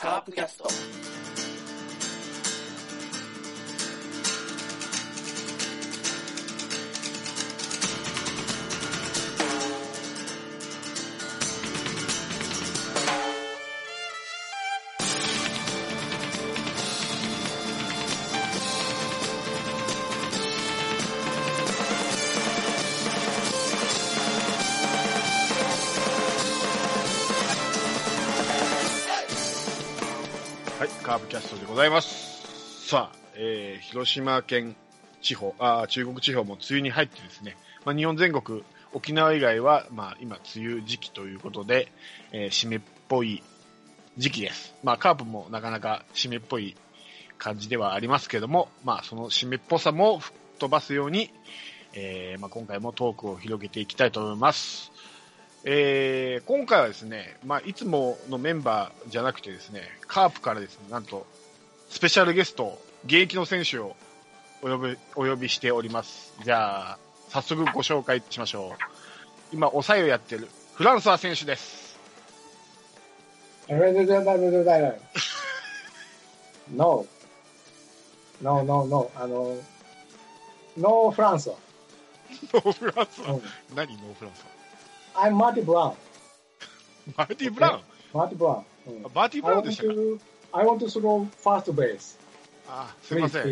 カープキャスト。ございます。さあ、えー広島県地方、あ中国地方も梅雨に入ってですね、まあ、日本全国、沖縄以外は、まあ、今、梅雨時期ということで、えー湿っぽい時期です。まあ、カープもなかなか湿っぽい感じではありますけども、まあ、その湿っぽさも吹っ飛ばすように、えーまあ、今回もトークを広げていきたいと思います。えー今回はですね、まあ、いつものメンバーじゃなくてですね、カープからですね、なんと、スペシャルゲスト、現役の選手をお呼び、お呼びしております。じゃあ、早速ご紹介しましょう。今、抑えをやってる、フランソワ選手です。No. No, no, no. あの、No フランスは。ノーフランソワ。うん何ノーフランソ I'm Marty Brown. ワ。マーティ・ブラウン。Marty Brown. うんバーティ・ブラウンでしたか I want to throw first base. あ、すいません。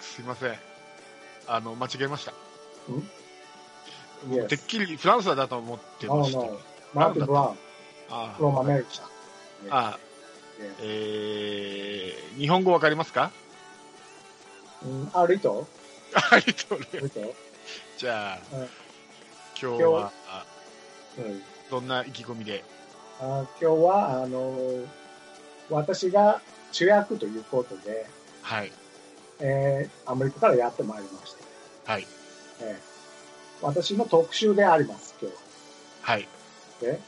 すいません。あの、間違えました。ん？もう Yes. てっきりフランスだと思ってました。no. Marty Brown あ from America. あ、Yeah. えー、日本語わかりますか？うんあ、リトあリトじゃあ、うん今日は？あうんどんな意気込みであ今日は、あの、私が主役ということで、はい、えーアメリカからやってまいりました。はい、えー私の特集であります、今日はい。は。で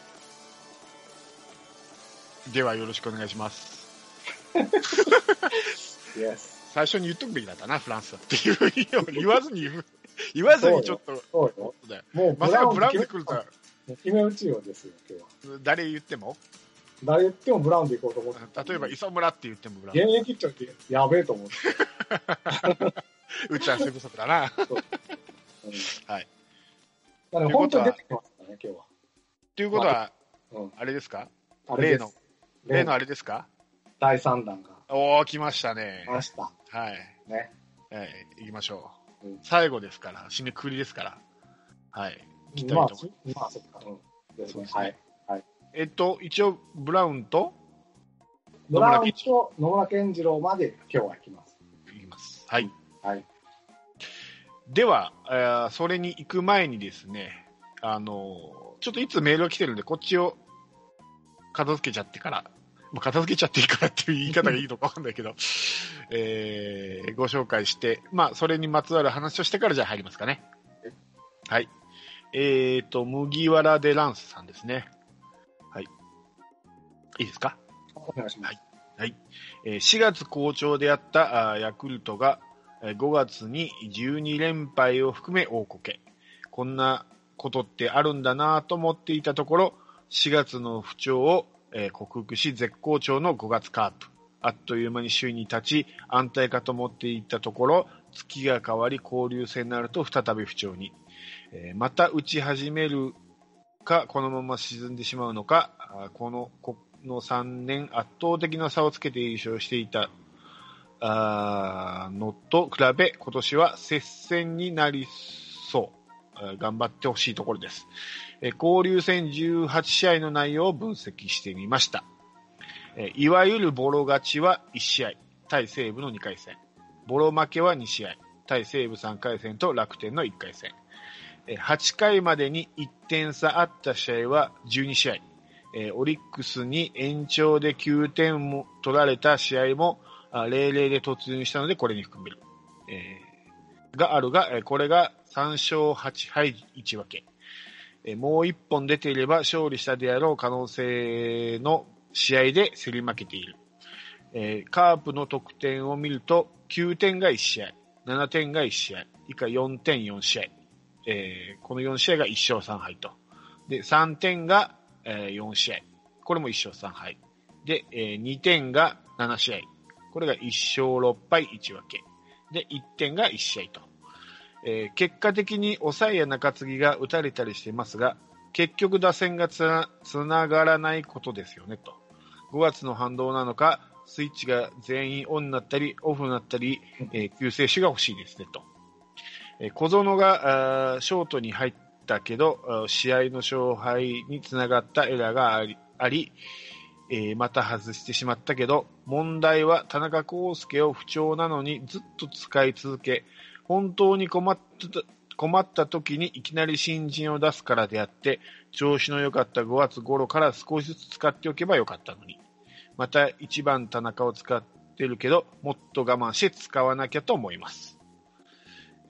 ではよろしくお願いします。Yes. 最初に言っとくべきだったな、フランスだっていう言わずに言わずにちょっと、そうよ。だよもうまさかブラウンで来るとは、決め打ちようですよ、今日は。誰言っても、誰言ってもブラウンで行こうと思ってた。例えば磯村って言ってもブラウン。現役長ってやべえと思って。打ち合わせ不足だな。うんはい。だから本当に出てきますからね、今日は。ということは、うん。あれですか？例の、例のあれですか？第3弾がおー、来ましたね来。ました。はい。ね。はい、行きましょう。うん最後ですから、締めくくりですから。はい。行きたいまあ、と思いまあ、そっか。うん。ですそうですねねはい。えっと、一応、ブラウンとブラウンと野村健次郎まで今日は行きます。言います。はい。はい。では、えーそれに行く前にですね、あのーちょっといつメールが来てるんで、こっちを片付けちゃってから、まあ、片付けちゃっていいからっていう言い方がいいのかわかんないけど、えーご紹介して、まあ、それにまつわる話をしてからじゃあ入りますかね。はい。えっ、と、麦わらデランスさんですね。はい。いいですか？お願いします。えー4月好調であったヤクルトがえー5月に12連敗を含め大こけ。こんなことってあるんだなと思っていたところ、4月の不調を、えー克服し絶好調の5月カープ。あっという間に首位に立ち安泰かと思っていたところ、月が変わり交流戦になると再び不調に。えーまた打ち始めるか、このまま沈んでしまうのか、この、この3年圧倒的な差をつけて優勝していたあのと比べ、今年は接戦になりそう。頑張ってほしいところです。え交流戦18試合の内容を分析してみました。えいわゆるボロ勝ちは1試合、対西武の2回戦。ボロ負けは2試合、対西武3回戦と楽天の1回戦。8回までに1点差あった試合は12試合。えオリックスに延長で9点も取られた試合も0-0で突入したのでこれに含める。えーがあるが、これが3勝8敗1分け。えもう1本出ていれば勝利したであろう可能性の試合で競り負けている。えーカープの得点を見ると9点が1試合、7点が1試合、以下4点4試合。えーこの4試合が1勝3敗と。で、3点が、えー4試合。これも1勝3敗。で、えー2点が7試合。これが1勝6敗1分け。で、1点が1試合と。えー結果的に抑えや中継ぎが打たれたりしていますが、結局打線がつなつながらないことですよね、と。5月の反動なのか、スイッチが全員オンになったり、オフになったり、えー救世主が欲しいですね、と。小園がショートに入ったけど、試合の勝敗につながったエラーがあり、ありえまた外してしまったけど、問題は田中康介を不調なのにずっと使い続け、本当に困った困った時にいきなり新人を出すからであって、調子の良かった5月頃から少しずつ使っておけばよかったのに。また1番田中を使ってるけど、もっと我慢して使わなきゃと思います。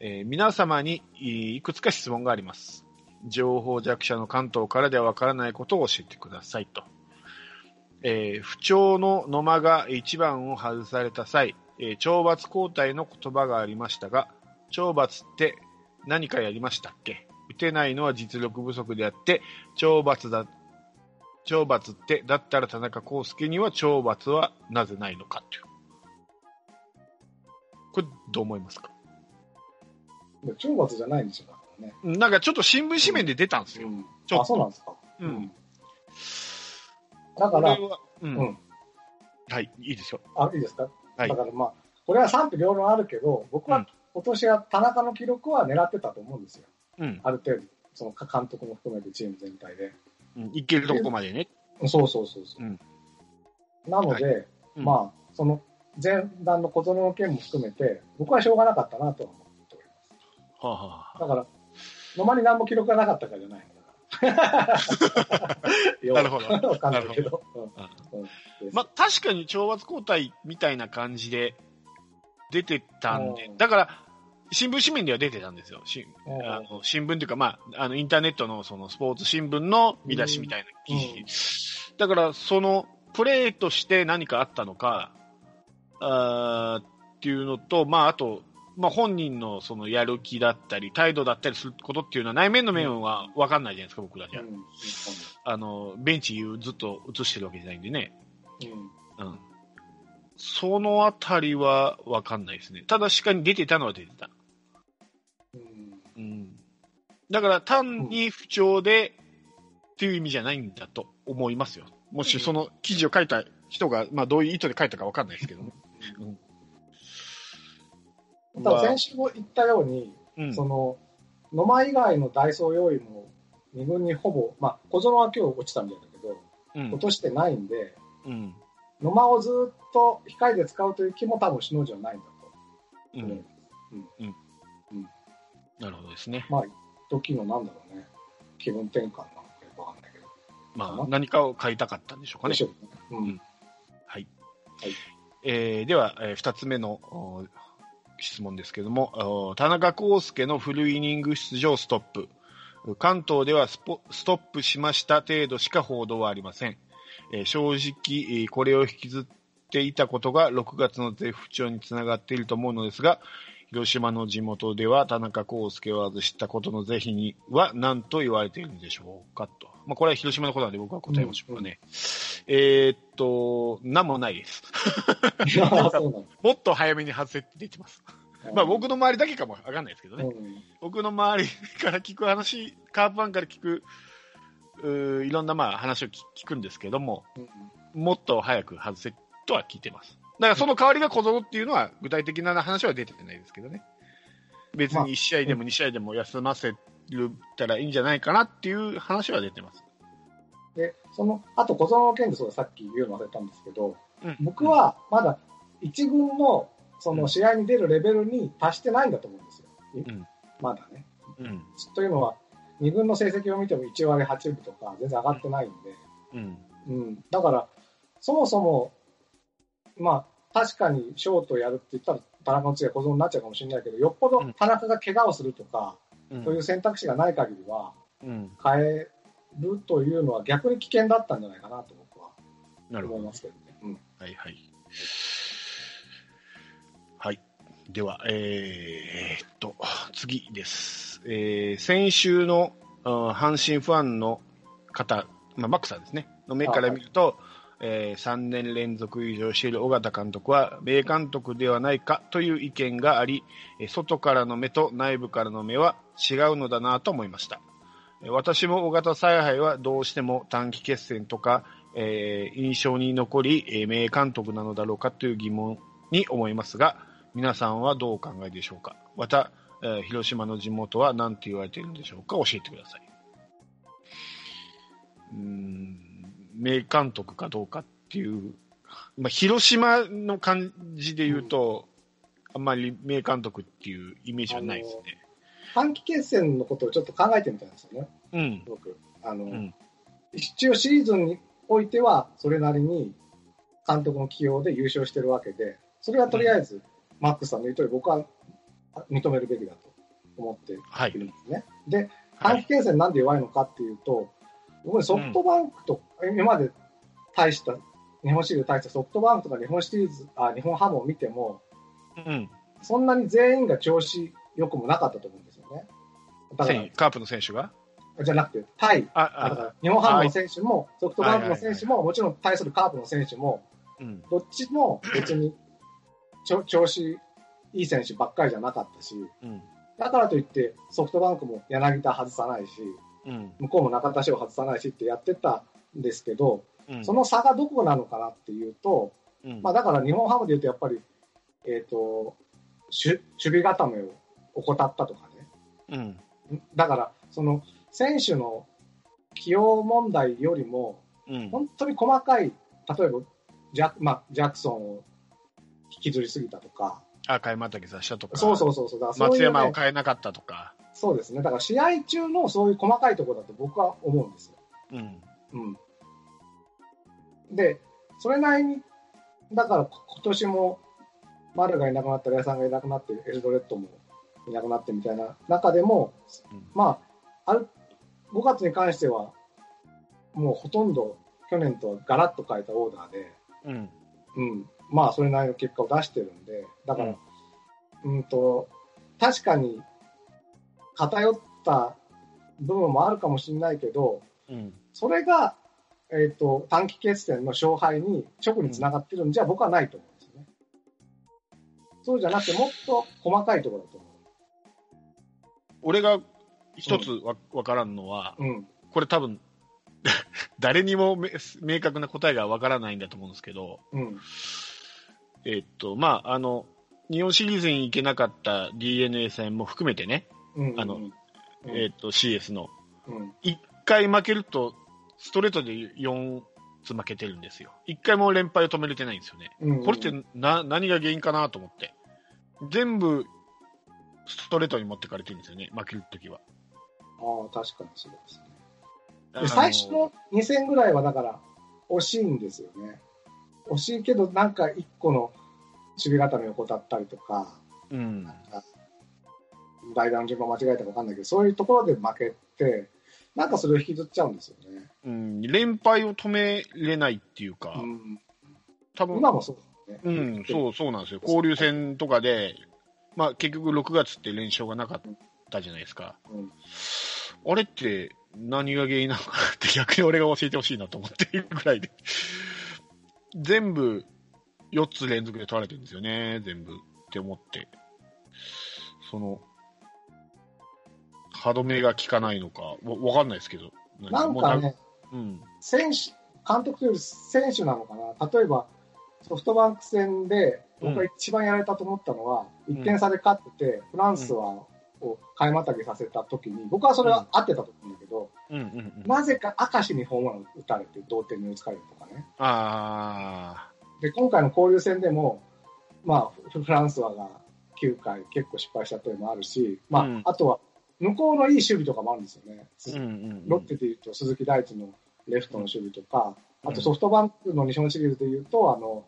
えー皆様にいくつか質問があります。情報弱者の関東からではわからないことを教えてくださいと。えー不調の野間が1番を外された際、えー懲罰交代の言葉がありましたが、懲罰って何かやりましたっけ？打てないのは実力不足であって、懲罰だ、懲罰って、だったら田中康介には懲罰はなぜないのかという。これ、どう思いますか？懲罰じゃないんですよ、だからね。なんかちょっと新聞紙面で出たんですよ。うんちょっとあ、そうなんですか。うん。だから、うん。うんはい、いいですよ。あ、いいですか？はいだからまあ、これは賛否両論あるけど、僕はうん今年は田中の記録は狙ってたと思うんですよ。うん。ある程度、その監督も含めてチーム全体で。うんいけるとこまでね。そうそうそうそう。うんなので、うんまあ、その前段の小園の件も含めて、僕はしょうがなかったなとは思っております。はあ、はあ、だから、野間に何も記録がなかったからじゃない。なるほど。わかんないけど。まあ、確かに懲罰交代みたいな感じで出てたんで。う、ん。だから、新聞紙面では出てたんですよ。あの新聞というか、まあ、あの、インターネットのそのスポーツ新聞の見出しみたいな記事。だから、その、プレーとして何かあったのか、あーっていうのと、まあ、あと、まあ、本人のそのやる気だったり、態度だったりすることっていうのは内面の面は分かんないじゃないですか、僕らじゃ。うんうんあの、ベンチずっと映してるわけじゃないんでね。うんうん。そのあたりは分かんないですね。ただ、しかに出てたのは出てた。うんうん。だから、単に不調でっていう意味じゃないんだと思いますよ。もしその記事を書いた人が、まあ、どういう意図で書いたか分かんないですけどね。ただ先週も言ったように、うん。その野間以外のダイソー要員も2軍にほぼ、まあ、小園は今日落ちたみたいだけど、うん落としてないんで、うん。野間をずっと控えで使うという気も多分、篠じゃないんだとうん。なるほどですね。まあ、時のなんだろうね、気分転換なのかよくわかんないけど。まあ、何かを書いたかったんでしょうかねね。うん。うんはい。はいえーでは、えー二つ目のお質問ですけども、田中康介のフルイニング出場ストップ。関東ではストップしました程度しか報道はありません。えー正直、これを引きずっていたことが6月の絶不調につながっていると思うのですが、広島の地元では田中康介を外したことの是非には何と言われているんでしょうかと。まあ、これは広島のことなんで僕は答えましょうかね。えーっと、なんもないです。もっと早めに外せって出てます。だまあ僕の周りだけかもわかんないですけどね。うん僕の周りから聞く話、カープファンから聞く、うーいろんなまあ話を聞聞くんですけども、うんもっと早く外せとは聞いてます。だからその代わりが小園っていうのは具体的な話は出てないですけどね。別に1試合でも2試合でも休ませたらいいんじゃないかなっていう話は出てます。で、その、あと小園の件でそうだ、さっき言うの忘れたんですけど、うん僕、はまだ一軍のその試合に出るレベルに達してないんだと思うんですよ。んまだね。うん。というのは、二軍の成績を見ても1割8分とか全然上がってないんで、うん。うん。だから、そもそも、まあ、確かにショートやるって言ったら、田中の次は小園になっちゃうかもしれないけど、よっぽど田中が怪我をするとか、うんそういう選択肢がない限りは、うん。変えるというのは逆に危険だったんじゃないかなと僕は思いま。すけどね。うんはいはい。はい。では、えーっと、次です。えー先週の阪神ファンの方、まあ、マックさんですね、の目から見ると、えー3年連続優勝している尾形監督は名監督ではないかという意見があり、外からの目と内部からの目は違うのだなと思いました。私も尾形采配はどうしても短期決戦とか、えー印象に残り、え名監督なのだろうかという疑問に思いますが、皆さんはどうお考えでしょうか？また、えー広島の地元は何て言われているんでしょうか？教えてください。うん名監督かどうかっていう、まあ、広島の感じで言うと、あんまり名監督っていうイメージはないですね。短期決戦のことをちょっと考えてみたんですよね、うん。僕。あの、ん一応シーズンにおいては、それなりに監督の起用で優勝してるわけで、それはとりあえず、マックスさんの言う通り、僕は認めるべきだと思ってはいいるんですね。で、はい。短期決戦なんで弱いのかっていうと、僕ねソフトバンクと、今まで大した、日本シリーズ大したソフトバンクとか日本シリーズ、あ、日本ハムを見ても、うん。そんなに全員が調子良くもなかったと思うんですよね。カープの選手がじゃなくて、対、あ、あだかあ、ら日本ハムの選手も、ソフトバンクの選手も、もちろん対するカープの選手も、うん。どっちも別にちょ調子いい選手ばっかりじゃなかったし、うん。だからといってソフトバンクも柳田外さないし、うん。向こうも中田翔外さないしってやってたですけど、うん。その差がどこなのかなっていうと、うん、まあだから日本ハムで言うとやっぱり、えっ、と、守守備固めを怠ったとかね。うん。だから、その選手の起用問題よりも、うん。本当に細かい、例えばジャ,、まあ、ジャクソンを引きずりすぎたとか、あ、買いまたぎさしたとか。そうそうそうそう、そう松山をね、変えなかったとか。そうですね、だから試合中のそういう細かいところだと僕は思うんですよ。うん。うん、で、それなりに、だから今年も、丸がいなくなったり、矢さんがいなくなって、エルドレッドもいなくなってみたいな中でも、うんまあ、ある5月に関しては、もうほとんど去年とはガラッと変えたオーダーで、うん。うん、まあ、それなりの結果を出してるんで、だから、うん、と、確かに偏った部分もあるかもしれないけど、うん。それが、えっ、と、短期決戦の勝敗に直につながってるんじゃ僕はないと思うんですよね。そうじゃなくて、もっと細かいところだと思俺が一つわわからんのは、う。うん。これ多分、誰にもめ明確な答えがわからないんだと思うんですけど、うん。えっと、まあ、あの、日本シリーズに行けなかった DNA 戦も含めてね、うん。あのうん、えっと、CS の、うん。1回負けると、ストレートで4つ負けてるんですよ。1回も連敗を止めれてないんですよね。うん。これってな、何が原因かなと思って。全部、ストレートに持ってかれてるんですよね、負けるときは。ああ、確かにそうですね。最初の2戦ぐらいはだから惜しいんですよね。惜しいけど、なんか1個の守備固めを怠ったりとか、うん。代打の順番間違えたか分かんないけど、そういうところで負けて、なんかそれを引きずっちゃうんですよね。うん、連敗を止めれないっていうか、うん、多分今もそうですね。うん、そう、そうなんですよ。交流戦とかで、まあ結局6月って連勝がなかったじゃないですか。うんあれって何が原因なのかなって逆に俺が教えてほしいなと思っているぐらいで。全部4つ連続で取られてるんですよね、全部って思って。その、歯止めが効かないのか、わわかんないですけど。なんかね。選手、監督というより選手なのかな。例えば、ソフトバンク戦で、僕が一番やられたと思ったのは、ん1点差で勝ってて、フランスは、を買いまたぎさせた時に、僕はそれは合ってたと思うんだけど。なぜか明石にホームラン打たれて同点に追いつかれるとかね。あで、今回の交流戦でも、まあ、フフランスはが9回結構失敗したというのもあるし、まあ、うんあとは、向こうのいい守備とかもあるんですよね。あ。うんうんうん。ロッテでいうと鈴木大地のレフトの守備とか、うんあとソフトバンクの日本シリーズでいうと、あの、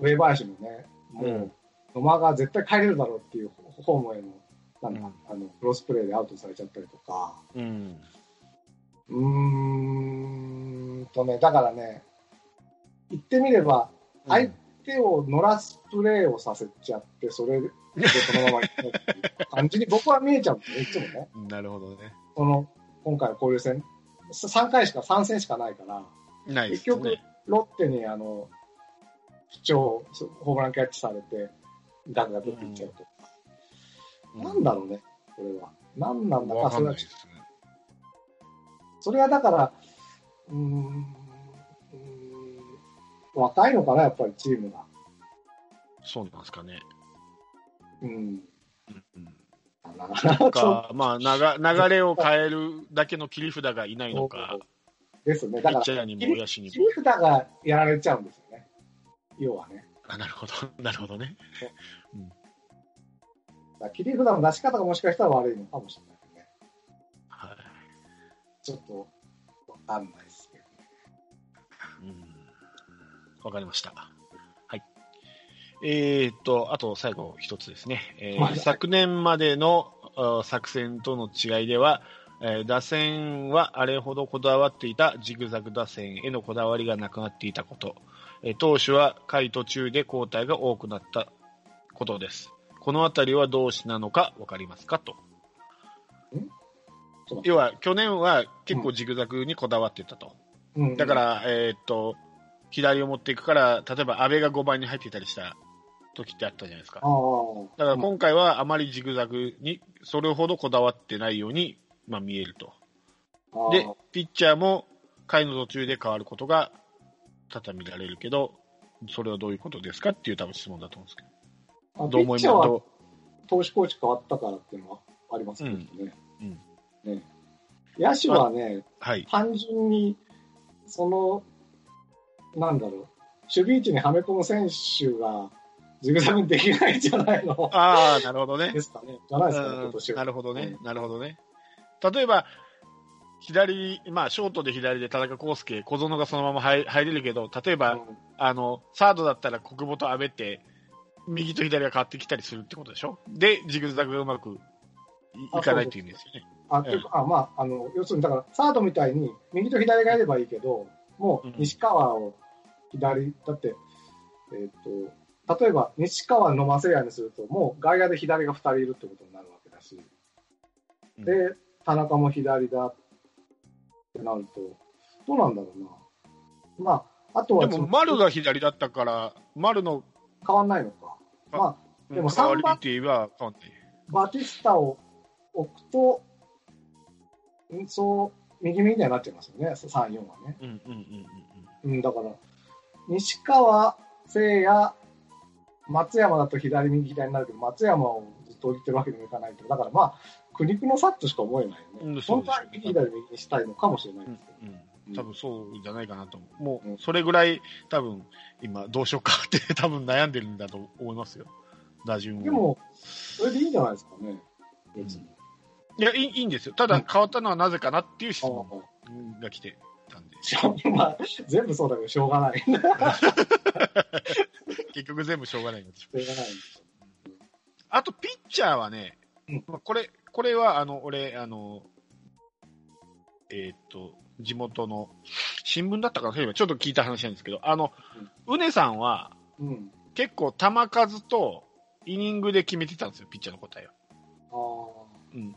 上林のね、もう野間が絶対帰れるだろうっていうホームへの、なんだ、うんあの、クロスプレーでアウトされちゃったりとか、うん。うーんとね、だからね、言ってみれば、相手を乗らすプレーをさせちゃって、それでそのまま感じに 僕は見えちゃうんですね、いつもね。なるほどね。その、今回の交流戦3回しか、3戦しかないから、ないです結局ね。、ロッテにあの、不調、ホームランキャッチされて、ガクガクっていっちゃうと。なんだろうね、これは。なんなんだか、わかんそれは。それはだから、うん若いのかな、やっぱりチームが。そうなんですかね。うん。うんうん、か、まあ、なが流れを変えるだけの切り札がいないのか、ですね。ピだから、切も。り札がやられちゃうんですよね。要はね。あなるほど、なるほどね。だから切り札の出し方がもしかしたら悪いのかもしれないね。はい。ちょっと、わかんないわかりました。はい。えー、っと、あと最後一つですね。えーはい昨年までのあ作戦との違いでは、えー打線はあれほどこだわっていたジグザグ打線へのこだわりがなくなっていたこと、えー投手は回途中で交代が多くなったことです。このあたりはどうしなのかわかりますかと。要は、去年は結構ジグザグにこだわってたと。うんだか、ら、えーっと、左を持っていくから、例えば安倍が5番に入っていたりした時ってあったじゃないですか。だから今回はあまりジグザグにそれほどこだわってないように、まあ、見えると。で、ピッチャーも回の途中で変わることが多々見られるけど、それはどういうことですかっていう多分質問だと思うんですけあど。どう思います？ど投手コーチ変わったからっていうのはありますけどね。うんね野手はね、はい。単純に、その、なんだろう、守備位置にはめ込む選手が、ジグザグにできないんじゃないの？ああ、なるほどねで。すかね。じゃないですかね、うん今年は。なるほどねう。なるほどね。例えば、左、まあ、ショートで左で田中康介、小園がそのまま入入れるけど、例えば、うんあの、サードだったら国母と阿部って、右と左が変わってきたりするってことでしょ？で、ジグザグがうまくいいかないっていう意味ですよね。あまあ、あの、要するに、だから、サードみたいに、右と左がいればいいけど、もううん、西川を左、だって、えっ、と、例えば、西川野間聖也にすると、もう外野で左が2人いるってことになるわけだし、うんで、田中も左だってなると、どうなんだろうな。まあ、あとはでも、丸が左だったから、丸の変わんないのか。あまあ、でも代わり3番って言えば変わんない。バティスタを置くと、んそう、右右にはなっちゃいますよね、3、4はね。うんうんうんうんうん、だから、西川、聖也、松山だと左右左になるけど、松山をずっと置いてるわけにもいかないと。だからまあ、苦肉の差としか思えないようんね。そうですよ本当は右左右にしたいのかもしれないうんですけど。うん多分そうじゃないかなと思う。もうんう、それぐらい、多分今、どうしようかって 多分悩んでるんだと思いますよ。打順を。でも、それでいいんじゃないですかね。別に。いやいい、いいんですよ。ただ、うん変わったのはなぜかなっていう質あ問が来てたんで。しょうまあ、全部そうだけど、しょうがない。し ょ結局全部しょうがないんですようがない。あと、ピッチャーはね、これ、これは、あの、俺、あの、えーっと、地元の新聞だったかなちょっと聞いた話なんですけど、あの、うねさんはうん。結構球数とイニングで決めてたんですよ、ピッチャーの答えを。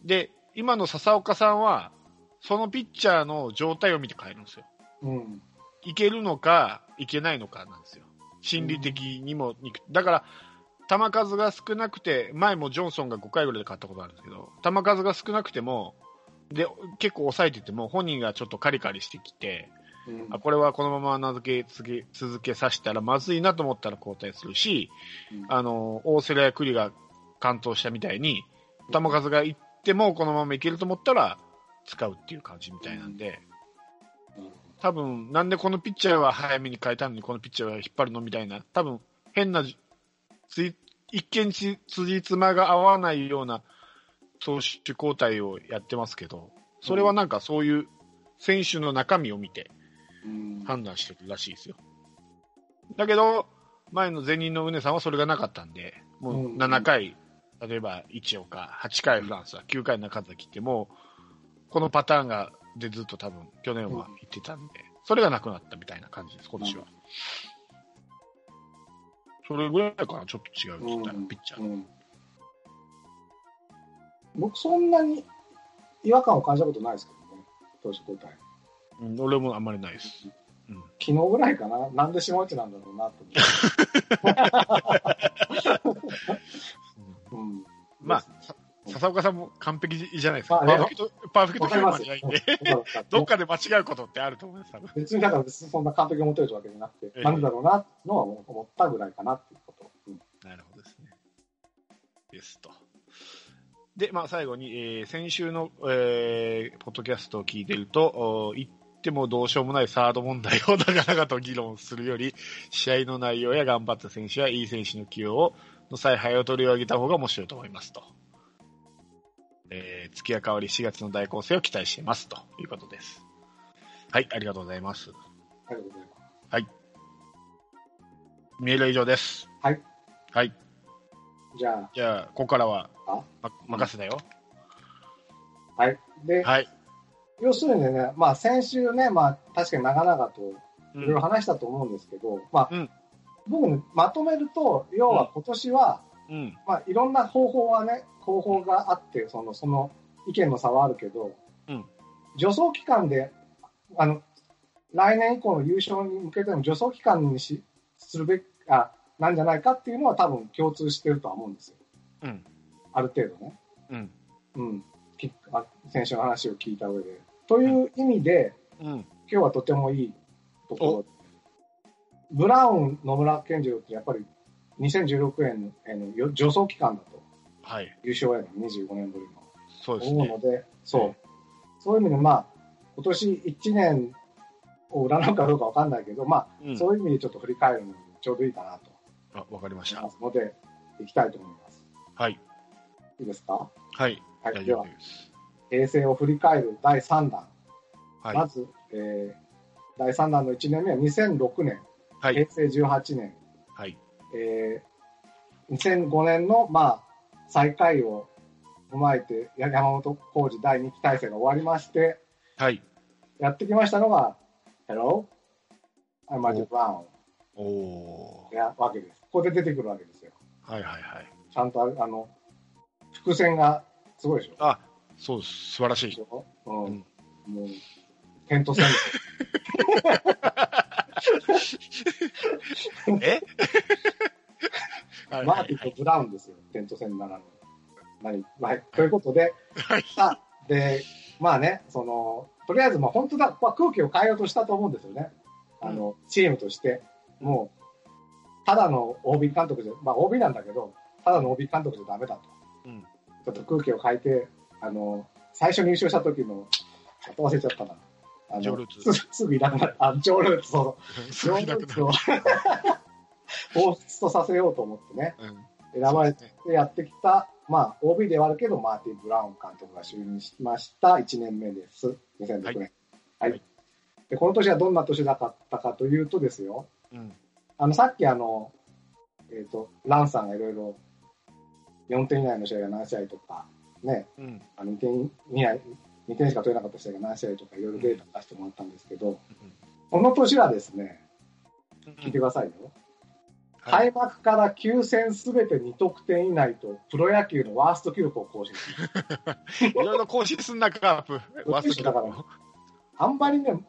で、今の笹岡さんは、そのピッチャーの状態を見て変えるんですよ。うん。いけるのか、いけないのかなんですよ。心理的にも、だから、球数が少なくて、前もジョンソンが5回ぐらいで勝ったことあるんですけど、球数が少なくても、で、結構抑えてても、本人がちょっとカリカリしてきて、うんあこれはこのまま名付け続け続けさせたらまずいなと思ったら交代するし、うんあの、大瀬良や栗が完投したみたいに、球数がいってもこのままいけると思ったら使うっていう感じみたいなんで、多分、なんでこのピッチャーは早めに変えたのにこのピッチャーは引っ張るのみたいな、多分、変な、一見ち、辻褄が合わないような投手交代をやってますけど、それはなんかそういう選手の中身を見て判断してるらしいですよ。だけど、前の前任の宗さんはそれがなかったんで、もう7回、例えば一岡、8回フランスは、9回中崎ってもう、このパターンがでずっと多分去年は言ってたんで、それがなくなったみたいな感じです、今年は。それぐらいかな、ちょっと違うって言ったら、うんピッチャー。うん僕、そんなに違和感を感じたことないですけどね、投手交代。うん俺もあんまりないです。昨日ぐらいかな。なんで下内なんだろうなと思って。うん。まあ、さ笹岡さんも完璧じゃないですか。パーフェクト、パーフェクトヒューマンじゃないんで、どっかで間違うことってあると思います。別にだからそんな完璧を持てるわけじゃなくて、ええなんでだろうなのは思ったぐらいかなっていうこと。うんなるほどですね。ですと。で、まあ、最後に、えー先週の、えーポッドキャストを聞いてると、お言ってもどうしようもないサード問題を長々と議論するより、試合の内容や頑張った選手やいい選手の起用をの采配を取り上げた方が面白いと思いますと。えー月が変わり4月の大構成を期待していますということです。はい、ありがとうございます。ありがとうございます。メールは以上です。はい。はい。じゃじゃあ、ここからは、あ？ま、任せだよ。あ、はい。で、はい。要するにね、まあ先週ね、まあ確かに長々とうんいろいろ話したと思うんですけど、まあ、うん僕ね、まとめると、要は今年は、うん。まあいろんな方法はね、方法があって、その、その意見の差はあるけど、うん助走期間で、あの、来年以降の優勝に向けての助走期間にしするべき、あ、なんじゃないかっていうのは多分共通してるとは思うんですよ。うん。ある程度ね。うん。うん。きあ先週の話を聞いた上で。という意味で、うん。今日はとてもいいところ。ブラウン、野村健次郎ってやっぱり2016年へのよ助走期間だと。はい。優勝への25年ぶりの。そうですね。思うので、そう。そういう意味で、まあ、今年1年を占うかどうかわかんないけど、まあ、うんそういう意味でちょっと振り返るのにちょうどいいかなとあ、わかりました思いま。すので、いきたいと思います。はい。いいですか？はい。はい。大では。平成を振り返る第3弾。はい。まず、えー第3弾の1年目は2006年、はい。平成18年、はい。えー2005年の、まあ、最下位を踏まえて、や山本浩二第2期体制が終わりまして、はい。やってきましたのが、Hello, I'm Magic Brown おー。やわけです。ここで出てくるわけですよ。はいはいはい。ちゃんとああの、伏線がすごいでしょ。あ、そうです。素晴らしい。うん。うんもう、テント戦。え？はいマーティンとブラウンですよ。テント戦ならぬ。何はい。ということで、はい。あ、で、まあね、その、とりあえず、まあ本当だ、まあ、空気を変えようとしたと思うんですよね。あの、チームとして。もう、ただの OB 監督じゃ、まあ OB なんだけど、ただの OB 監督じゃダメだと。うん。ちょっと空気を変えて、あの、最初に優勝した時の、ちょっと忘れちゃったな。あのルーツすすぐいなくなった。あ、ジョールーツ、そう。すごいな 放出とさせようと思ってね、うん。選ばれてね。やってきた、まあ、OB ではあるけど、マーティン・ブラウン監督が就任しました1年目です。2006年。はい。はいで、この年はどんな年だったかというとですよ、うん。あの、さっきあの、えっ、と、ランさんがいろいろ、4点以内の試合が何試合とか、ね、うん。あの2点以内、2点しか取れなかった試合が何試合とか、いろいろデータ出してもらったんですけど、この年はですね、聞いてくださいよ。はい。開幕から9戦すべて2得点以内と、プロ野球のワースト記録を更新。いろいろ更新すんな、カープ。ワースト記録をあんまりね、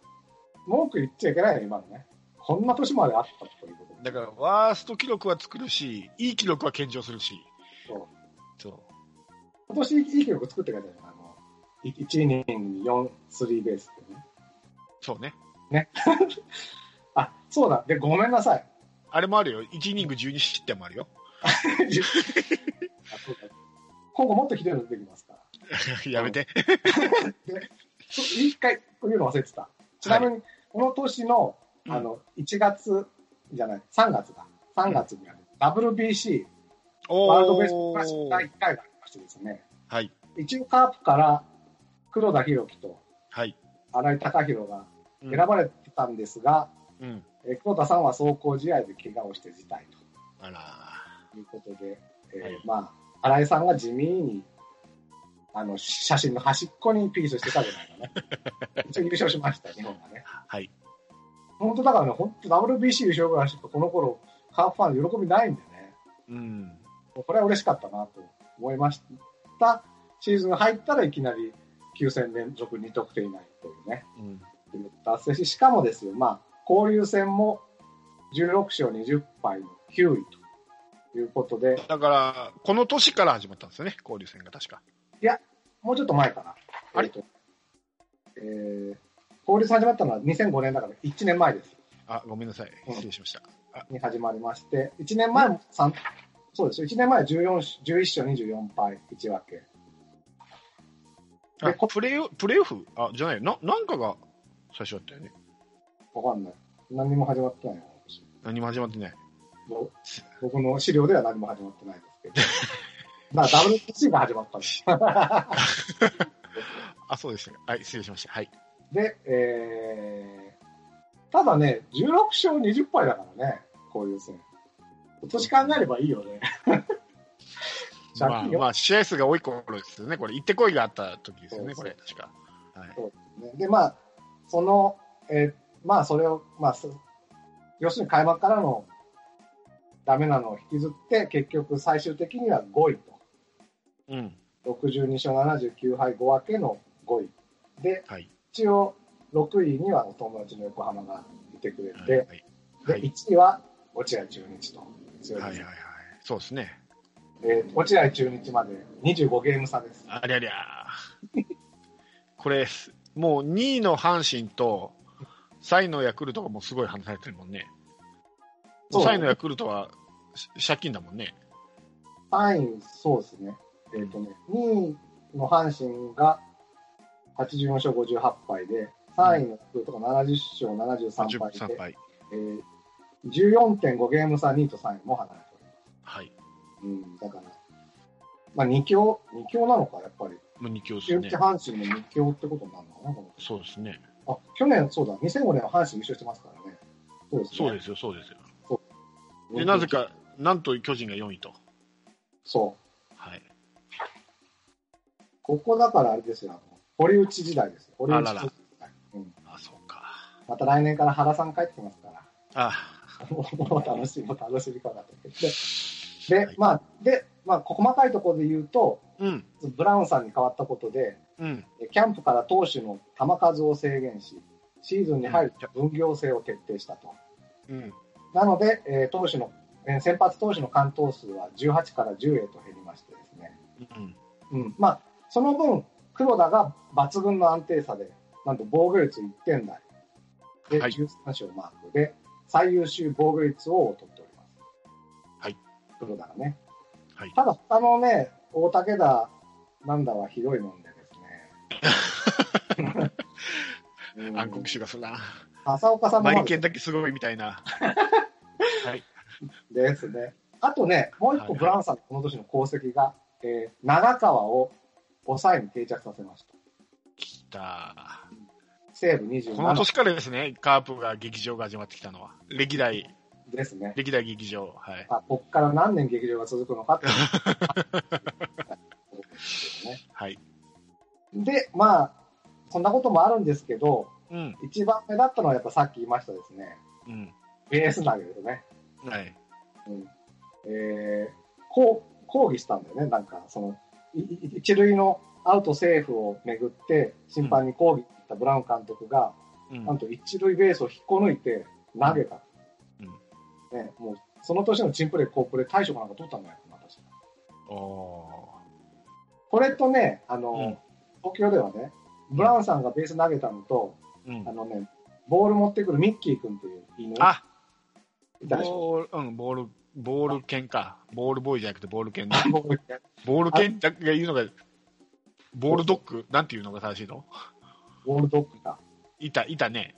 文句言っちゃいけないよ、今のね。こんな年まであったということで。だから、ワースト記録は作るし、いい記録は献上するし。そうそう。今年いい記録作ってくれたじゃん。あの、1イニングに4、スリーベースってね。そうね。あ、そうだ。で、ごめんなさい。あれもあるよ。1イニング12失点もあるよ。あそうだ今後もっとひどいの出てきますから。やめて。一回言うの忘れてた。ちなみに、この年の、あの、1月じゃない、3月だ。3月にある WBC、おワールドベースボールクラシック第1回がありましてですね、はい。一応カープから黒田博樹とはい。新井貴弘がうん選ばれてたんですが、うん。えー黒田さんは走行試合で怪我をして辞退あらということで、えーはいまあ、新井さんが地味に、あの、写真の端っこにピースしてたじゃないかね。一応優勝しました、日本がね。はい。本当だからね、本当 WBC 優勝ぐらいしかこの頃、カープファン喜びないんでね、うん。これは嬉しかったなと思いました。シーズンが入ったらいきなり9戦連続2得点以内というね。うん。達成し、しかもですよ、まあ、交流戦も16勝20敗の9位ということで、だから、この年から始まったんですよね、交流戦が確か。もうちょっと前かな。あれ？えっとえー、交流戦始まったのは2005年だから1年前です。あ、ごめんなさい。うん失礼しました。あに始まりまして、1年前も3、そうですよ、1年前は14 11勝24敗1分け。あプレーオプレーオフ？あ、じゃないな、なんかが最初だったよね。わかんない。何にも始まってないよ。私何も始まってない。ぼ僕の資料では何も始まってないですけど。だから WBC が始まったんです。あ、そうでした。はい、失礼しました。はい。で、えー、ただね、16勝20敗だからね、こういう戦。今年考えればいいよね。借まあ、まあ、試合数が多い頃ですよね。これ、行ってこいがあった時ですよね、これ、確か。はい。ねで、まあ、その、えーまあ、それを、まあ、そ要するに開幕からのダメなのを引きずって、結局最終的には5位と。うん。62勝79敗5分けの5位。で、はい。一応6位にはお友達の横浜がいてくれはい。て、はい。で、はい1位は落合中日と。強いはい。はい。そうですね。えー落合中日まで25ゲーム差です。ありゃりゃこれ、もう2位の阪神と、3位のヤクルトがもうすごい離されてるもんね。そう3位のヤクルトはし借金だもんね。3位、そうですね。えっ、とね、2位の阪神が84勝58敗で、3位のヤクルトが70勝73敗13で、敗。えー、14.5ゲーム差2位と3位も離れております。はい。うん、だから、まあ2強、2強なのか、やっぱり。もう2強ですね中日。阪神も2強ってことになるのかな、そうですね。あ、去年、そうだ、2005年は阪神優勝してますからね。そうですね。そうですよ、そうですよ。うんで、なぜ。か、なんと巨人が4位と。そう。はい。ここだからあれですよ、あの堀内時代ですよ。堀内あらら時代。うん。あ、そうか。また来年から原さん帰ってきますから。あ、もう楽しみ、楽しみかなと思って。で、はいまあ、で、まあ、細かいところで言うと、うん、ブラウンさんに変わったことで、うん。キャンプから投手の球数を制限し、シーズンに入る分業制を徹底したと。うん。なので、えー投手の、えー先発投手の完投数は18から10へと減りましてですね。うん。うん。まあ、その分、黒田が抜群の安定さで、なんと防御率1点台。で、はい13勝マークで、最優秀防御率を取っております。はい。黒田がね。はい。ただ、他のね、大竹田、なんだはひどいもんでですね。うん暗黒種がするな。浅岡さんもマまリケンだけすごいみたいな。はい。だですね。あとね、もう一個はいはいブラウンさんのこの年の功績が、えー長川を抑えに定着させました。きた。西武27この年からですね、カープが劇場が始まってきたのは。歴代、ですね。歴代劇場。はい。あここから何年劇場が続くのかって。はい。で、まあ、そんなこともあるんですけど、うん。一番目だったのはやっぱさっき言いましたですね、うん。ベース投げですね。はい。うんえー、こう抗議したんだよね、なんか、その、一塁のアウトセーフをめぐって、審判に抗議したブラウン監督が、うんなんと一塁ベースを引っこ抜いて投げた。うんね、もう、その年のチンプレー、好プレー、大賞かなんか取ったんだよ、私。おこれとね、あの、うん東京ではね、ブラウンさんがベース投げたのと、ーうんあ。のね、ボール持ってくるミッキー君っていう犬。あ。ボール、うん、ボール、ボール犬か。ボールボーイじゃなくてボール犬ね。ボールボール犬だけが言うのが、ボールドッグ？なんていうのが正しいの？ボールドッグか。いた、いたね。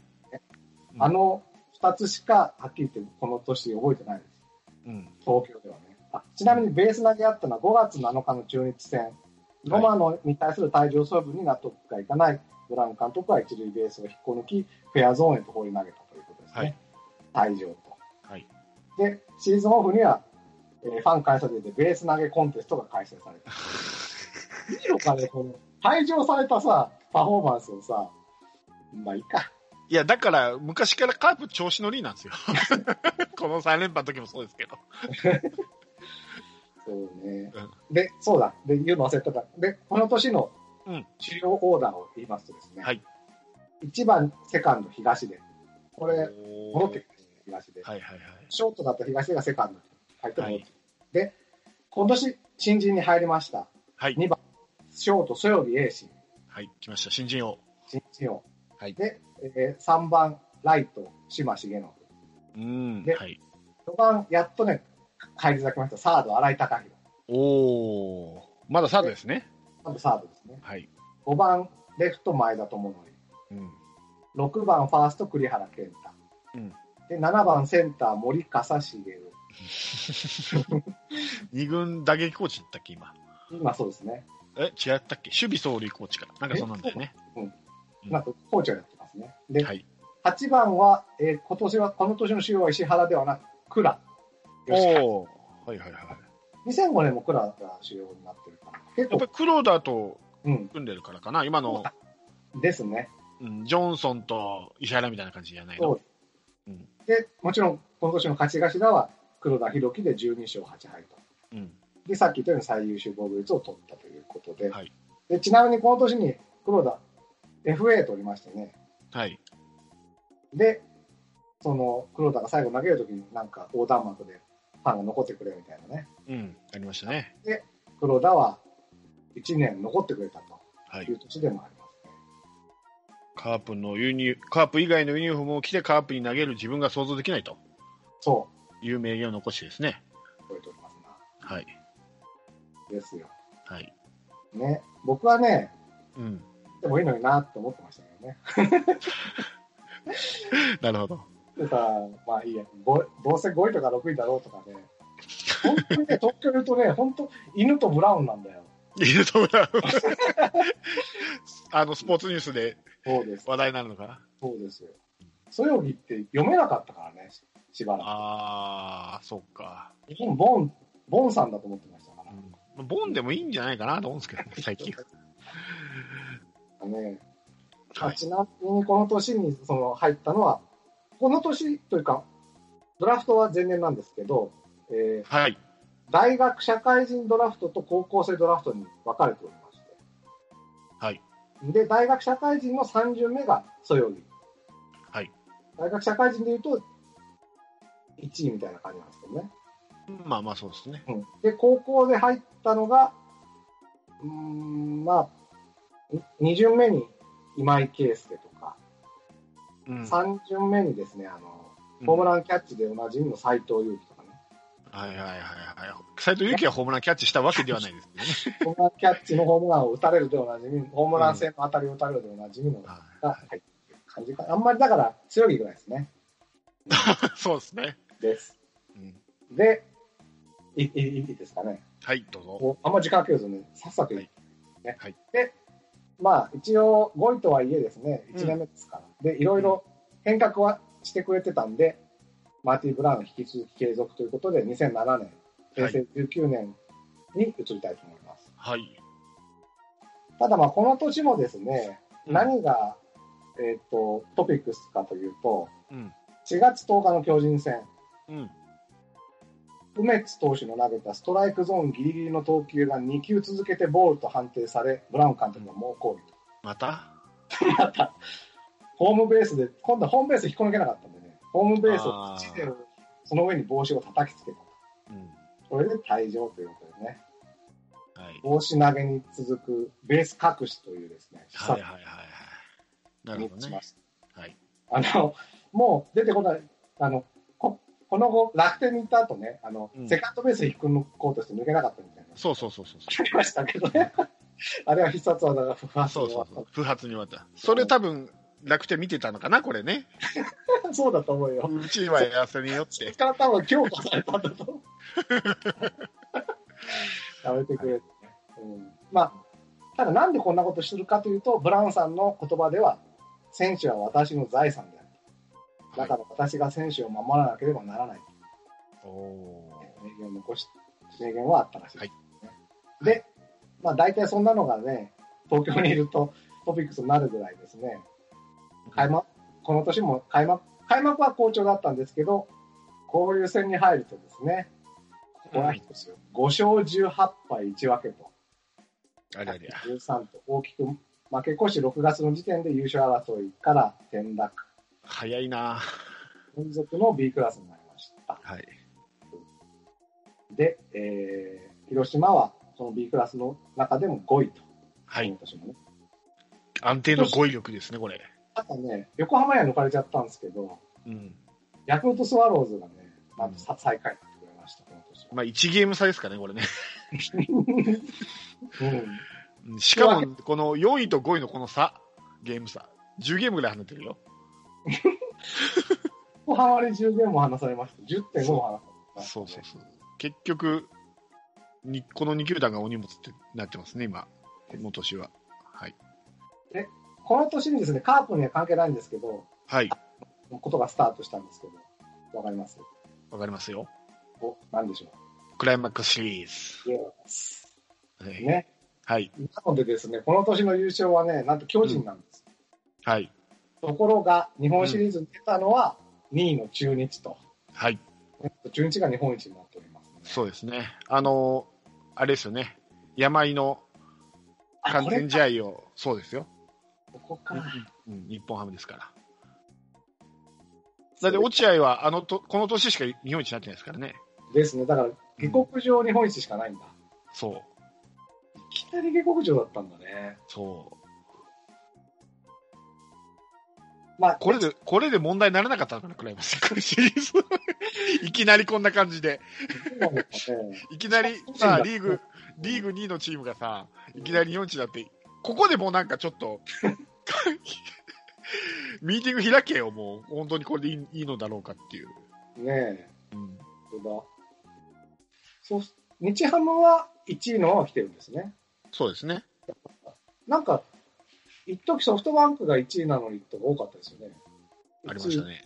うんあの二つしか、はっきり言ってこの年覚えてないです。うん。東京ではね。あちなみにベース投げあったのは5月7日の中日戦。ロマノに対する退場処分に納得がいかないブラウン監督は一塁ベースを引っこ抜き、フェアゾーンへと放り投げたということですね。退場と。はい。で、シーズンオフには、えーファン感謝デーでベース投げコンテストが開催された。いいのかね、この、退場されたさ、パフォーマンスをさ、まあいいか。いや、だから、昔からカープ調子乗りなんですよ。この3連覇の時もそうですけど。そうね。うんで、そうだ。で、言うの忘れてた。で、この年のうん治療オーダーを言いますとですね。はい1番、セカンド、東で。これ、戻ってきました、東で。はいはいはい。ショートだと東出がセカンドに入って戻ってきはたで、今年、新人に入りました。はい。二番、ショート、そよぎ栄信、はい、来ました。新人王。新人王。はいで、えー、3番、ライト、島重信。うん。ではい。4番、やっとね、入り咲きました。サード、新井貴弘。おー。まだサードですね。まずサードですね。はい。5番、レフト、前田智則。うん。6番、ファースト、栗原健太。うんで、7番、センター、森笠茂。二軍打撃コーチだったっけ、今？今そうですね。え、違ったっけ？守備走塁コーチか。なんかそんなんだよね。うんなんか、コーチをやってますね。で、はい。8番は、えー今年は、この年の主要は石原ではなく、倉。おー。はいはいはい。2005年も倉が主要になってるから。結構やっぱ、り黒田とうん、組んでるからかな。今の、ですね。うん、ジョンソンと石原みたいな感じじゃないのそう。うん。で、もちろん、この年の勝ち頭は、黒田博樹で12勝8敗と。うん。で、さっき言ったように最優秀防御率を取ったということで、はいでちなみにこの年に黒田、FA 取りましてね、はい。で、その黒田が最後投げるときになんか横断幕でファンが残ってくれみたいなね、うん。ありましたね。黒田は1年残ってくれたはいという。年でもありますね。カープのユニ、カープ以外のユニフォームを着てカープに投げる自分が想像できないとそいう名言を残してですね。う、覚えておりますはい。な。ですよ。はい。ね、僕はね、うん。でもいいのになって思ってましたけどね。なるほど。でさ、まあいいや、ごどうせ5位とか6位だろうとかね、本当にね、東京いるとね、本当、犬とブラウンなんだよ。いると思う あの、スポーツニュースで。話題になるのかな？そうですよ。そよぎって読めなかったからね、ししばらあー、そっか。く。日本、ボン、ボンさんだと思ってましたから。うん、ボンでもいいんじゃないかなと思うんですけどね、最近。ねあはい。ちなみにこの年にその入ったのは、この年というか、ドラフトは前年なんですけど、えーはい。大学社会人ドラフトと高校生ドラフトに分かれておりまして、はい。で、大学社会人の3巡目がそよぎ。はい。大学社会人でいうと、1位みたいな感じなんですけどね。まあまあそうですね。うんで、高校で入ったのが、うーん、まあ、2巡目に今井圭介とか、うん。3巡目にですね、あの、うんホームランキャッチでおなじみの斎藤佑樹とかね、はいはいはいはい。斎藤佑樹はホームランキャッチしたわけではないですけどね。ホームランキャッチのホームランを打たれるでおなじみ、ホームラン性の当たりを打たれるでおなじみのがは入ってる感じか。あんまりだから強いぐらいですね。いそうですね。です。うんで、いいいいですかね。はい、どうぞ。あんま時間かけずに、さっさといい、ねはいで、まあ、一応5位とはいえですね、1年目ですから。で、いろいろ変革はしてくれてたんで、マーティ・ブラウン引き続き継続ということで、2007年、平成19年に移りたいと思います。はい。ただまあ、この年もですね、うん何が、えっ、と、トピックスかというと、うん。4月10日の巨人戦、うん。梅津投手の投げたストライクゾーンギリギリの投球が2球続けてボールと判定され、ブラウン監督が猛抗議と。また？また、ホームベースで、今度はホームベース引っこ抜けなかったんでね、ホームベースを土で、その上に帽子を叩きつけた。うん。それで退場ということでね、はい。帽子投げに続くベース隠しというですね、はいはいはいはい。なるほどね。はい。あの、もう出てこない、あの、ここの後、楽天に行った後ね、あの、うんセカンドベース引っこ抜こうとして抜けなかったみたいな。そうそうそうそうそありましたけどね。あれは必殺技が不う。発そうそうそう。不発に終わった。それ多分、楽天見てたのかな、これね。そうだと思うよ。うちはやらせによって。から多分強化されたんだと。やめてくれってね、うん。まあ、ただなんでこんなことしてるかというと、ブラウンさんの言葉では、選手は私の財産である。だから私が選手を守らなければならない。おお名言を残し、名言はあったらしいです、ねはいで、まあ大体そんなのがね、東京にいるとトピックスになるぐらいですね。開幕、この年も開幕、開幕は好調だったんですけど、交流戦に入るとですね、ここは一つよ。5勝18敗1分けと、ー。あれあれや。13と大きく負負け越し6月の時点で優勝争いから転落。早いな連続の B クラスになりました。はい。で、えー、広島はその B クラスの中でも5位と。はい今。年もね。安定の語彙力ですね、これ。ただね、横浜には抜かれちゃったんですけど、うん。ヤクルトスワローズがね、なんとさ最下位になってくれました、この年は。まあ、1ゲーム差ですかね、これね。うん。うんしかも、この4位と5位のこの差、ゲーム差。10ゲームぐらい離れてるよ。横浜に10ゲームも離されました。10.5も離されました。そうそうそう。結局、にこの2球団がお荷物ってなってますね、今。この年は。はい。この年にですね、カープには関係ないんですけど、はい。ことがスタートしたんですけど、わかります？わかりますよ。お、なんでしょクライマックスシリーズ。ね。はい。なのでですね、この年の優勝はね、なんと巨人なんです。はい。ところが、日本シリーズに出たのは2位の中日と。はい。中日が日本一になっております、ね。そうですね。あのーあれですよね。山井のあ完全試合を、そうですよ。ここか。うん、日本ハムですから。だって落合はあのと、この年しか日本一になってないですからね。ですね。だから、下克上日本一しかないんだ。そう。いきなり下克上だったんだね。そまあ、これで、これで問題にならなかったのかな、クライマックスシリーズ。いきなりこんな感じで。いきなりさ、リーグ、リーグ2位のチームがさ、いきなり日本一だって、ここでもうなんかちょっと、ミーティング開けよ、もう。本当にこれでいいいいのだろうかっていう。ねえ。うん。そうだ。そう、日ハムは1位のまま来てるんですね。そうですね。なんか、一時ソフトバンクが1位なのにって多かったですよね。ありましたね。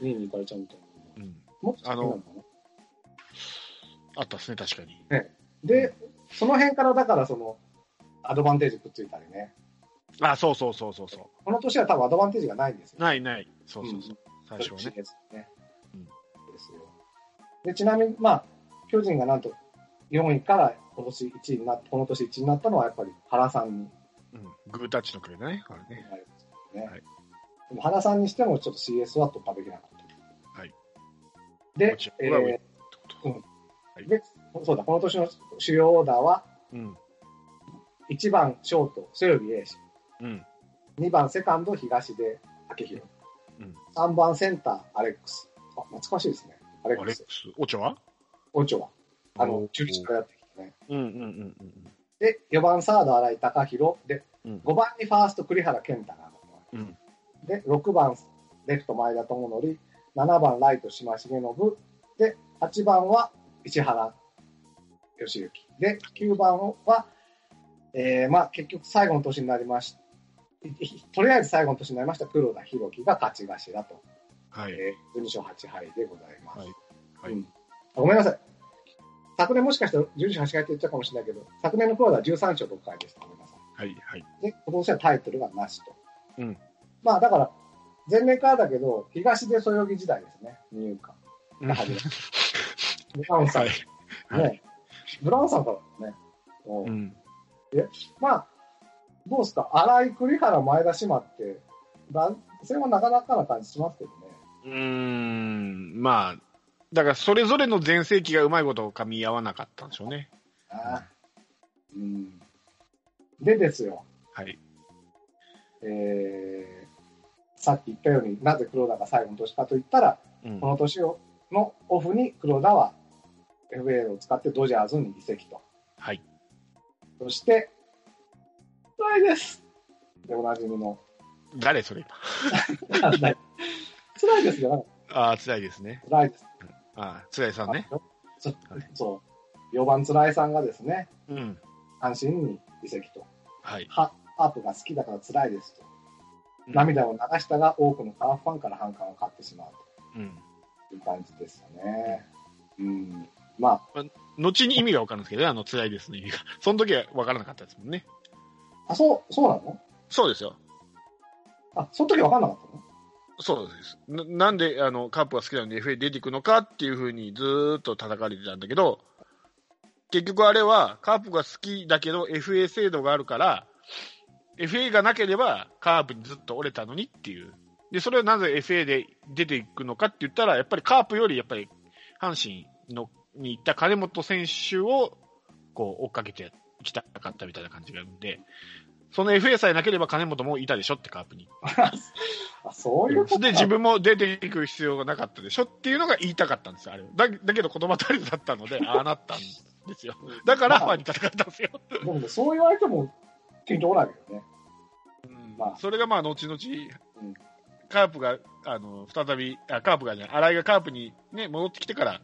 2位に行かれちゃうみたいな。うん。もっと先なのかなあったですね、確かに。で、その辺からだからその、アドバンテージくっついたりね。あ、そうそうそうそうそこの年は多分アドバンテージがないんですよう。。ないない。そうそうそう。最初はね。ね。うんですよ。で、ちなみに、まあ、巨人がなんと4位から今年1位になこの年1位になったのはやっぱり原さんにうん。グータッチのくれだね。これね。なりますよね。はいでも原さんにしてもちょっと CS は突破できなかった。はい。でもち、ろんはいーで、そうだ、この年の主要オーダーは、うん。1番ショート、瀬び英史。うん。2番セカンド、東出明宏。うん3番センター、アレックス。あ、懐かしいですね。アレックス。オチョは？オチョは。あのお、中日からやってきたね。うんうんうんうんで、4番サード、新井貴弘。で、うん。5番にファースト、栗原健太が。で、6番、レフト、前田智則。7番、ライト、島重信。で、8番は、石原義行。で、9番は、えー、まあ、結局最後の年になりました。とりあえず最後の年になりました黒田博樹が勝ち頭と、はい。えー、12勝8敗でございます。はいはいうんあごめんなさい。昨年もしかしたら12勝8敗って言っちゃうかもしれないけど、昨年の黒田は13勝6敗でした。ごめんなさい。はい。はい。で、今年はタイトルがなしと。うんまあだから、前年からだけど、東でそよぎ時代ですね、入荷が始まる。ブラウンさん、はい。はい。ね、ブラウンさんからね、もううん。まあ、どうですか、荒井、栗原、前田島って、だそれもなかなかな感じしますけどね。うーん。まあ、だからそれぞれの全盛期がうまいこと噛み合わなかったんでしょうね。ああうん、でですよ、はい。えー、さっき言ったようになぜ黒田が最後の年かといったら、うんこ。の年をのオフに黒田は FA を使ってドジャーズに移籍と。はい。そして、辛いです。で、おなじみの。誰それ今。辛いですよ。ああ、辛いですね。辛いです。ああ、辛いさんね。そそう。4番辛いさんがですね、うん。阪神に移籍と。はい。ハハープが好きだから辛いですと。うん涙を流したが多くのカーフファンから反感を買ってしまううん。という感じですよね。うん。ま後に意味が分かるんですけどね、あの辛いですの意味が。その時は分からなかったですもんね。あ、あ、そう、そうなの？そうですよ。あ、その時分かんなかったの？そうです。ななんで、あの、カープが好きなのに FA 出ていくのかっていうふうにずっと叩かれてたんだけど、結局あれは、カープが好きだけど FA 制度があるから、FA がなければカープにずっと折れたのにっていう。で、それをなぜ FA で出ていくのかって言ったら、やっぱりカープよりやっぱり阪神のに行った金本選手をこう追っかけていきたかったみたいな感じがあるんで、その FA さえなければ金本もいたでしょってカープに。あそういうことで、自分も出ていく必要がなかったでしょっていうのが言いたかったんですよ、あれ。だだけど言葉足りずだったので、ああなったんですよ。だからファンに戦ったんですよ。でもね、そう言われても、ピンとこないけどね。うんまあそれがまあ、後々うん、カープが、あの、再び、あ、カープがじゃない、新井がカープにね、戻ってきてから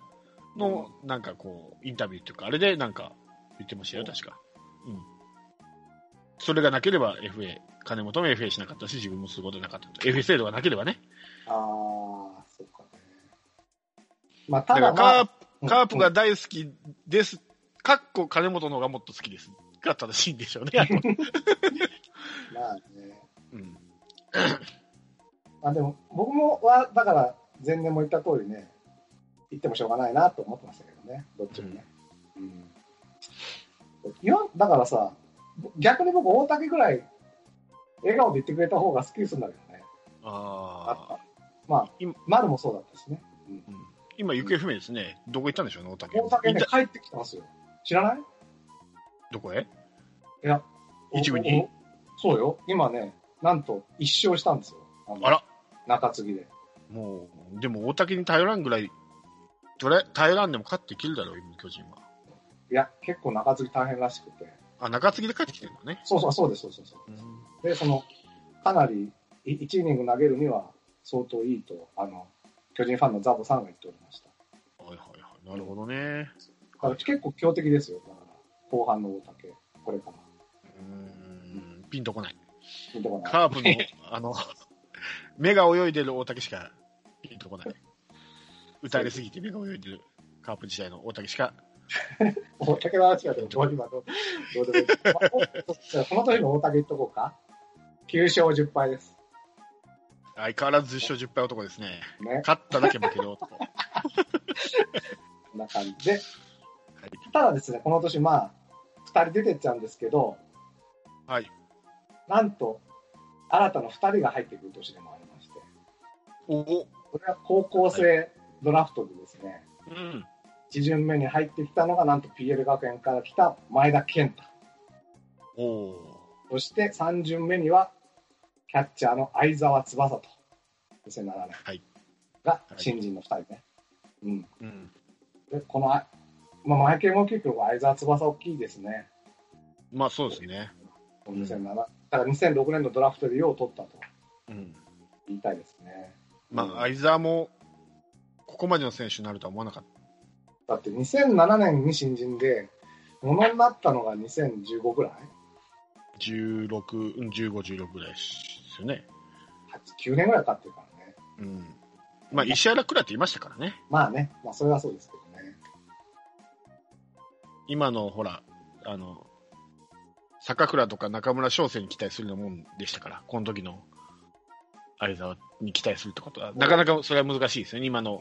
の、なんかこう、インタビューっていうか、あれでなんか言ってましたよ、確か。うん。それがなければ FA、金本も FA しなかったし、自分もすることなかったと。FA 制度がなければね。ああ、そうかね。まあ、ただ、だからカーまあ、プ、カープが大好きです。かっこ金本の方がもっと好きです。が正しいんでしょうね。まあね。うん。まあでも、僕もは、だから、前年も言った通りね、言ってもしょうがないなと思ってましたけどね、どっちもね。うん。いやだからさ、逆に僕、大竹ぐらい、笑顔で言ってくれた方が好きにするんだけどね。ああ。まあ今、丸もそうだったしね。うん今、行方不明ですね。どこ行ったんでしょうね、大竹。大竹ね帰ってきてますよ。知らない？どこへ？いや、一部に？そうよ。今ね、なんと一勝したんですよ。のあら、中継ぎで。もう、でも大竹に頼らんぐらい、とりあえ頼らんでも勝っていけるだろう、今、巨人は。いや、結構中継ぎ大変らしくて。あ、中継ぎで帰ってきてるのね。そうそう、そうです、そうそうそう。で、その、かなりい1イニング投げるには相当いいと、あの、巨人ファンのザボさんが言っておりました。はいはいはい。なるほどね。だから結構強敵ですよ、だから、後半の大竹、これから。うーん、ピンとこない。見てこないカープの、あの、目が泳いでる大竹しかピンとこない。打たれすぎて目が泳いでるカープ時代の大竹しか。大竹の話はでもどう今どうどうでもいい。まこの時の大竹言っとこうか。9勝10敗です。相変わらず10勝10敗男ですね。ね。勝っただけ負ける男。こんな感じで。ただですね、この年、まあ、2人出てっちゃうんですけど、はい。なんと、新たな2人が入ってくる年でもありまして、おお。これは高校生ドラフトでですね、うん。1巡目に入ってきたのが、なんと PL 学園から来た前田健太。おお。そして3巡目には、キャッチャーの相沢翼と、2007年はい。が新人の2人ね。うん。うん。で、この、あまあ、前系も大きいけど、相沢翼大きいですね。まあそうですね。2007、だから2006年のドラフトでよう取ったとうん。言いたいですね。まあ、相沢も、ここまでの選手になるとは思わなかっだって2007年に新人で、ものになったのが2015ぐらい？た。16、うん、15、16ぐらいですよね。?9 年ぐらいかかってるからね。うん。まあ、石原くらいって言いましたからね。まあね、まあそれはそうですけどね。今の、ほら、あの、坂倉とか中村翔成に期待するようなもんでしたから、この時の相沢に期待するってことは、なかなかそれは難しいですよね。今の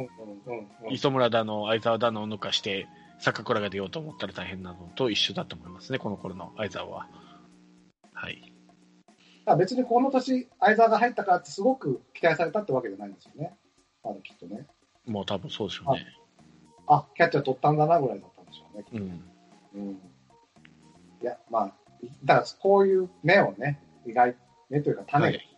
磯村だの、相沢だのを抜かして、坂倉が出ようと思ったら大変なのと一緒だと思いますね、この頃の相沢は。はい。別にこの年、相沢が入ったからってすごく期待されたってわけじゃないんですよね。まだきっとね。もう多分そうでしょうね。あ、キャッチャー取ったんだなぐらいだったんでしょうね。きっとうん。うん。いや、まあ、だからこういう芽をね、意外、芽というか種はい